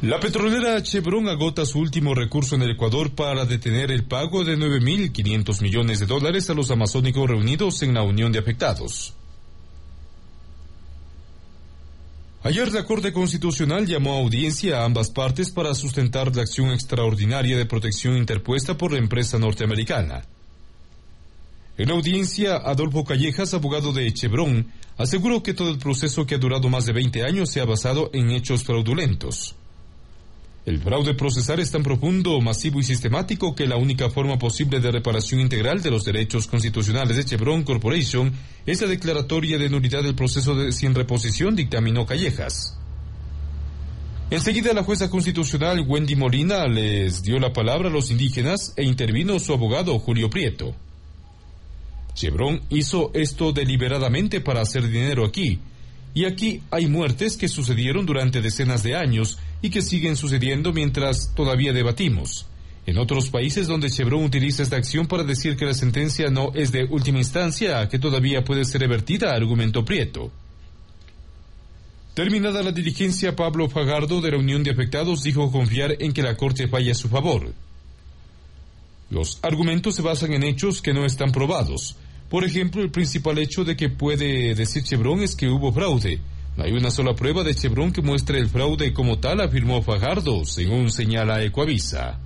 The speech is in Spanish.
La petrolera Chevron agota su último recurso en el Ecuador para detener el pago de 9.500 millones de dólares a los amazónicos reunidos en la Unión de Afectados. Ayer la Corte Constitucional llamó a audiencia a ambas partes para sustentar la acción extraordinaria de protección interpuesta por la empresa norteamericana. En audiencia, Adolfo Callejas, abogado de Chevron, aseguró que todo el proceso que ha durado más de 20 años se ha basado en hechos fraudulentos. El fraude procesal es tan profundo, masivo y sistemático que la única forma posible de reparación integral de los derechos constitucionales de Chevron Corporation es la declaratoria de nulidad del proceso de sin reposición, dictaminó Callejas. Enseguida la jueza constitucional Wendy Molina les dio la palabra a los indígenas e intervino su abogado Julio Prieto. Chevron hizo esto deliberadamente para hacer dinero aquí, y aquí hay muertes que sucedieron durante decenas de años y que siguen sucediendo mientras todavía debatimos. En otros países donde Chevron utiliza esta acción para decir que la sentencia no es de última instancia, que todavía puede ser revertida, argumentó Prieto. Terminada la diligencia, Pablo Fagardo de la Unión de Afectados dijo confiar en que la Corte falle a su favor. Los argumentos se basan en hechos que no están probados. Por ejemplo, el principal hecho de que puede decir Chevron es que hubo fraude, no hay una sola prueba de Chevron que muestre el fraude como tal, afirmó Fajardo, según señala Ecoavisa.